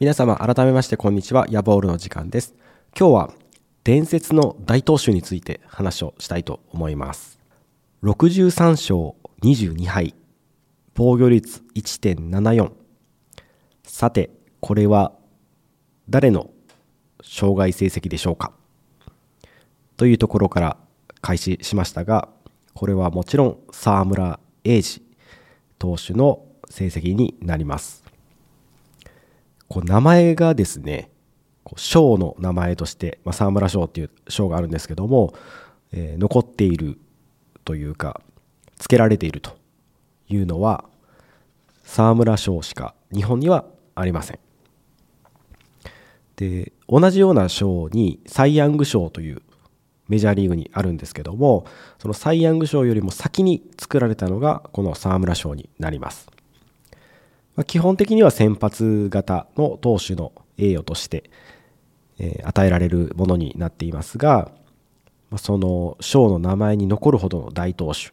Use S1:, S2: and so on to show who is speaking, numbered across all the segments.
S1: 皆様改めましてこんにちは。ヤボールの時間です。今日は伝説の大投手について話をしたいと思います。63勝22敗防御率1.74さてこれは誰の障害成績でしょうか？というところから開始しましたがこれはもちろん沢村栄治投手の成績になります。こう名前がですね賞の名前として、まあ、沢村賞っていう賞があるんですけども、えー、残っているというか付けられているというのは沢村賞しか日本にはありません。で同じような賞にサイ・ヤング賞というメジャーリーグにあるんですけどもそのサイ・ヤング賞よりも先に作られたのがこの沢村賞になります。まあ、基本的には先発型の投手の栄誉として、えー、与えられるものになっていますが、まあ、その賞の名前に残るほどの大投手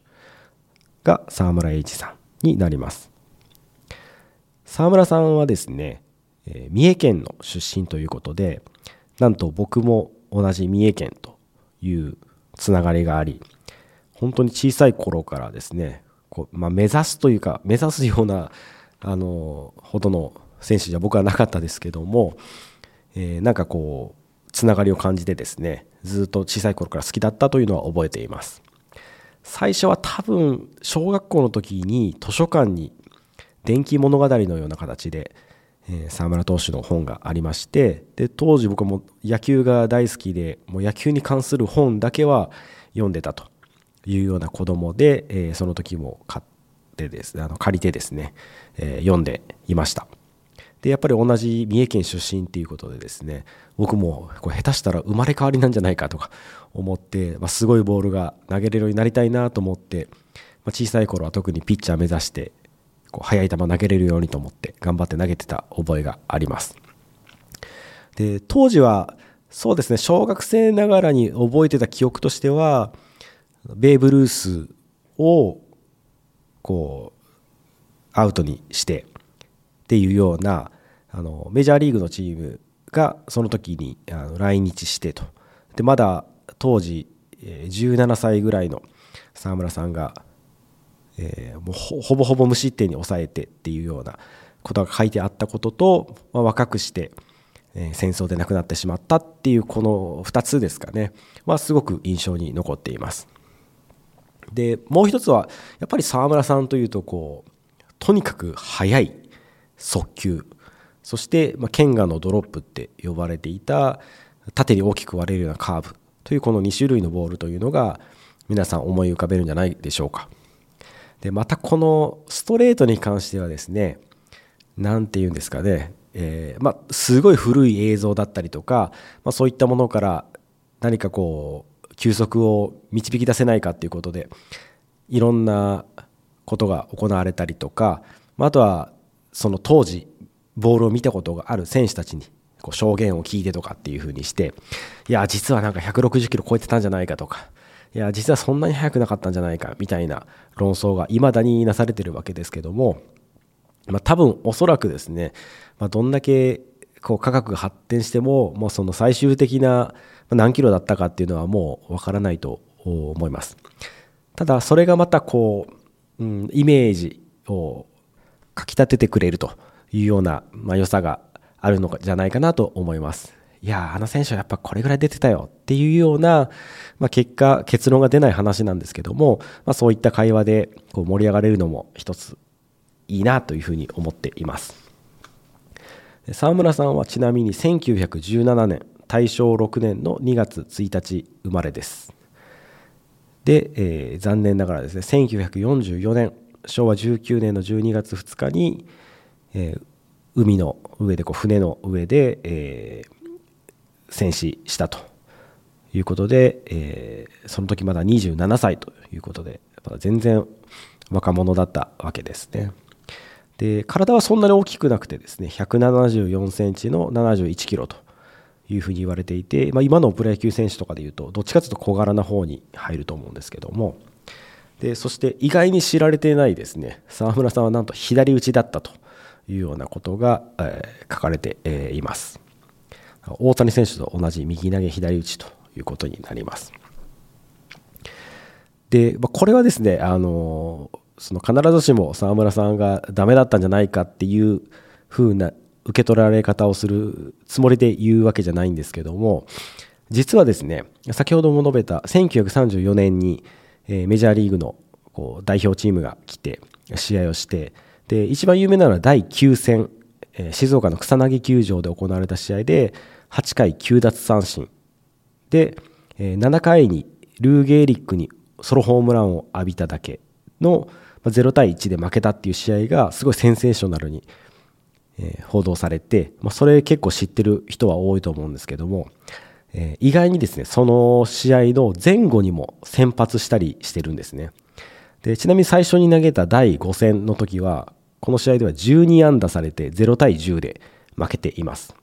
S1: が沢村栄一さんになります。沢村さんはですね、えー、三重県の出身ということでなんと僕も同じ三重県というつながりがあり本当に小さい頃からですねこう、まあ、目指すというか目指すようなあのほどの選手じゃ僕はなかったですけども、えー、なんかこうつながりを感じてですねずっと小さい頃から好きだったというのは覚えています。最初は多分小学校の時に図書館に電気物語のような形で、えー、沢村投手の本がありましてで当時僕も野球が大好きでもう野球に関する本だけは読んでたというような子供で、えー、その時も買ってです。あの借りてですねえー、読んでいました。でやっぱり同じ三重県出身っていうことでですね僕もこれ下手したら生まれ変わりなんじゃないかとか思って、まあ、すごいボールが投げれるようになりたいなと思って、まあ、小さい頃は特にピッチャー目指してこう速い球投げれるようにと思って頑張って投げてた覚えがあります。で当時はそうですね小学生ながらに覚えてた記憶としてはベーブ・ルースをこうアウトにしてっていうようなあのメジャーリーグのチームがその時にあの来日してとでまだ当時17歳ぐらいの沢村さんが、えー、もうほぼほぼ無失点に抑えてっていうようなことが書いてあったことと、まあ、若くして、えー、戦争で亡くなってしまったっていうこの2つですかねはすごく印象に残っています。でもう一つはやっぱり沢村さんというとこうとにかく速い速球。そして、まあ、ケンガのドロップって呼ばれていた縦に大きく割れるようなカーブというこの2種類のボールというのが皆さん思い浮かべるんじゃないでしょうか。でまたこのストレートに関してはですね何て言うんですかね、えー、まあ、すごい古い映像だったりとか、まあ、そういったものから何かこう球速を導き出せないかっていうことでいろんなことが行われたりとかあとはその当時ボールを見たことがある選手たちにこう証言を聞いてとかっていう風にしていや実はなんか160キロ超えてたんじゃないかとかいや実はそんなに速くなかったんじゃないかみたいな論争が未だになされてるわけですけども、まあ、多分おそらくですね、まあ、どんだけこう科学が発展してももうその最終的な何キロだったかっていうのはもうわからないと思いますただそれがまたこううん、イメージをかきたててくれるというような、まあ、良さがあるのじゃないかなと思います。いやあの選手はやっぱこれぐらい出てたよっていうような、まあ、結果結論が出ない話なんですけども、まあ、そういった会話でこう盛り上がれるのも一ついいなというふうに思っています沢村さんはちなみに1917年大正6年の2月1日生まれですで、えー、残念ながらですね1944年昭和19年の12月2日に、えー、海の上でこう船の上で、えー、戦死したということで、えー、その時まだ27歳ということで全然若者だったわけですね。で体はそんなに大きくなくてですね174センチの71キロというふうに言われていて、まあ、今のプロ野球選手とかでいうとどっちかというと小柄な方に入ると思うんですけども。でそして意外に知られていないですね沢村さんはなんと左打ちだったというようなことが、えー、書かれて、えー、います。大谷選手と同じ右投げ左打ちということになります。で、まあ、これはですねあのその必ずしも沢村さんがダメだったんじゃないかっていう風な受け取られ方をするつもりで言うわけじゃないんですけども実はですね先ほども述べた1934年にメジャーリーグの代表チームが来て試合をしてで一番有名なのは第9戦静岡の草薙球場で行われた試合で8回9奪三振で7回にルー・ゲーリックにソロホームランを浴びただけの0対1で負けたっていう試合がすごいセンセーショナルに報道されて、ま、それ結構知ってる人は多いと思うんですけどもえ意外にですねその試合の前後にも先発したりしてるんですね。でちなみに最初に投げた第5戦の時はこの試合では12安打されて0対10で負けています。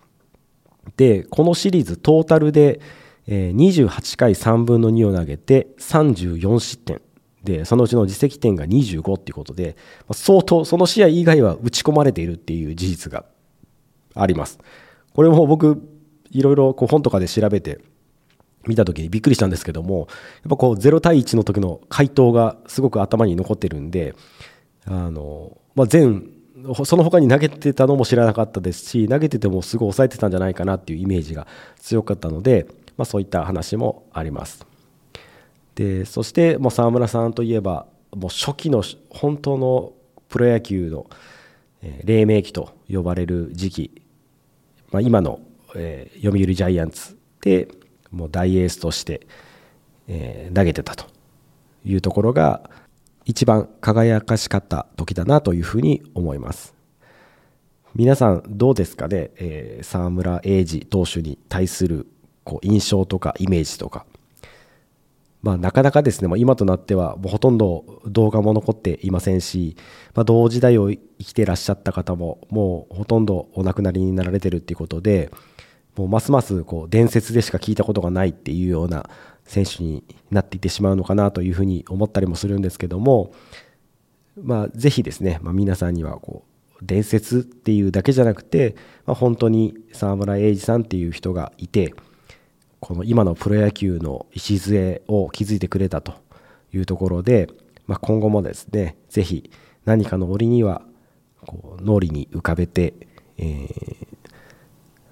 S1: でこのシリーズトータルで28回3分の2を投げて34失点。でそのうちの自責点が25っていうことで相当その試合以外は打ち込まれているっていう事実があります。これも僕いろいろこう本とかで調べて見た時にびっくりしたんですけどもやっぱこう0対1の時の回答がすごく頭に残ってるんであの、まあ、全その他に投げてたのも知らなかったですし投げててもすごい抑えてたんじゃないかなっていうイメージが強かったので、まあ、そういった話もあります。でそしてもう沢村さんといえばもう初期の本当のプロ野球の黎明期と呼ばれる時期、まあ、今のえー、読売ジャイアンツでもう大エースとして、えー、投げてたというところが一番輝かしかった時だなというふうに思います。皆さんどうですかね、えー、沢村栄治投手に対するこう印象とかイメージとか。まあ、なかなかですね、まあ、今となってはもうほとんど動画も残っていませんし、まあ、同時代を生きてらっしゃった方ももうほとんどお亡くなりになられてるっていうことでもうますますこう伝説でしか聞いたことがないっていうような選手になっていってしまうのかなというふうに思ったりもするんですけども、まあ、ぜひですね、まあ、皆さんにはこう伝説っていうだけじゃなくて、まあ、本当に沢村栄治さんっていう人がいてこの今のプロ野球の礎を築いてくれたというところで、まあ、今後もですねぜひ何かの折にはこう脳裏に浮かべて、えー、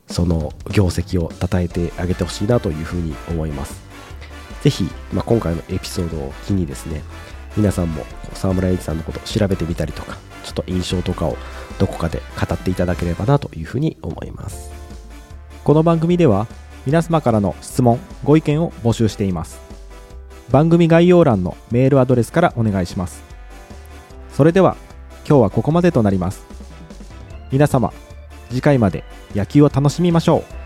S1: その業績を称えてあげてほしいなというふうに思います。ぜひ、まあ、今回のエピソードを機にですね皆さんも沢村栄一さんのことを調べてみたりとかちょっと印象とかをどこかで語っていただければなというふうに思います。
S2: この番組では皆様からの質問ご意見を募集しています。番組概要欄のメールアドレスからお願いします。それでは今日はここまでとなります。皆様次回まで野球を楽しみましょう。